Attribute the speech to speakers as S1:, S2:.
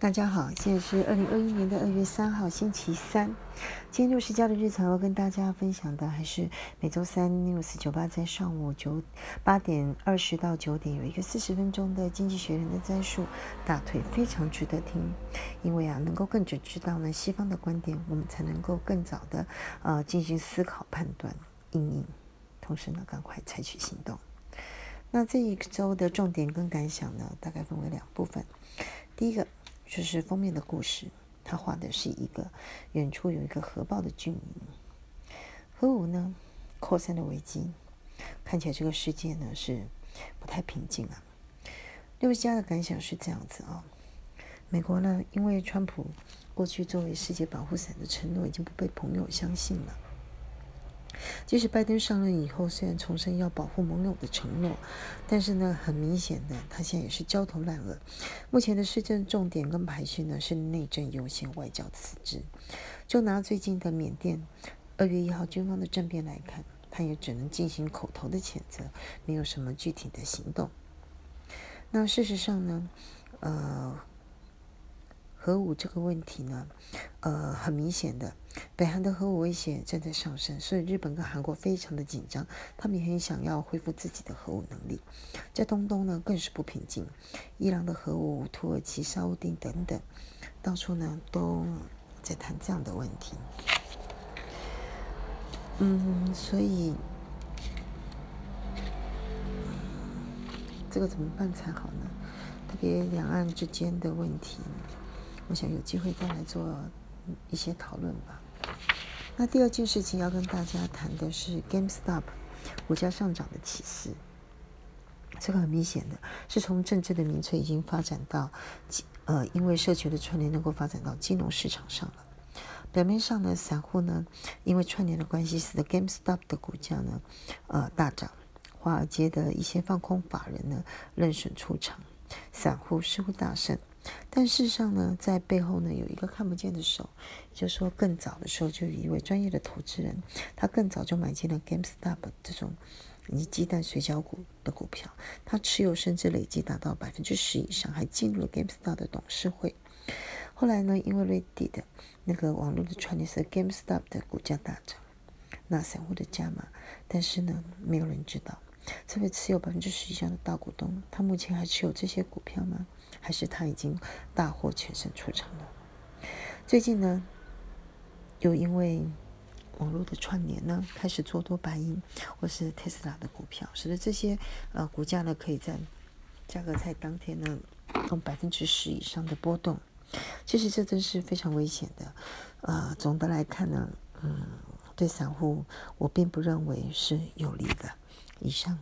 S1: 大家好，现在是二零二一年的二月三号，星期三。今天六十加的日常要跟大家分享的，还是每周三 news 九八在上午九八点二十到九点有一个四十分钟的经济学人的摘述，大腿非常值得听，因为啊，能够更准知道呢西方的观点，我们才能够更早的呃进行思考、判断、应应，同时呢，赶快采取行动。那这一周的重点跟感想呢，大概分为两部分，第一个。就是封面的故事，他画的是一个远处有一个核爆的军营，核武呢扩散的危机，看起来这个世界呢是不太平静啊。六家的感想是这样子啊，美国呢因为川普过去作为世界保护伞的承诺已经不被朋友相信了。即使拜登上任以后，虽然重申要保护盟友的承诺，但是呢，很明显的，他现在也是焦头烂额。目前的施政重点跟排序呢是内政优先，外交次之。就拿最近的缅甸二月一号军方的政变来看，他也只能进行口头的谴责，没有什么具体的行动。那事实上呢，呃。核武这个问题呢，呃，很明显的，北韩的核武威胁正在上升，所以日本跟韩国非常的紧张，他们也很想要恢复自己的核武能力。在东东呢，更是不平静，伊朗的核武、土耳其、沙乌地等等，到处呢都在谈这样的问题。嗯，所以这个怎么办才好呢？特别两岸之间的问题。我想有机会再来做一些讨论吧。那第二件事情要跟大家谈的是 GameStop 股价上涨的启示。这个很明显的是从政治的民粹已经发展到，呃，因为社群的串联能够发展到金融市场上了。表面上呢，散户呢因为串联的关系，使得 GameStop 的股价呢呃大涨。华尔街的一些放空法人呢认损出场，散户似乎大胜。但事实上呢，在背后呢有一个看不见的手，就说，更早的时候就有一位专业的投资人，他更早就买进了 GameStop 这种以鸡蛋水饺股的股票，他持有甚至累计达到百分之十以上，还进入了 GameStop 的董事会。后来呢，因为 Reddit 那个网络的传言是 GameStop 的股价大涨，那散户的加码，但是呢，没有人知道。这位持有百分之十以上的大股东，他目前还持有这些股票吗？还是他已经大获全胜出场了？最近呢，又因为网络的串联呢，开始做多白银或是特斯拉的股票，使得这些呃股价呢，可以在价格在当天呢，从百分之十以上的波动。其实这真是非常危险的。呃，总的来看呢，嗯，对散户我并不认为是有利的。以上。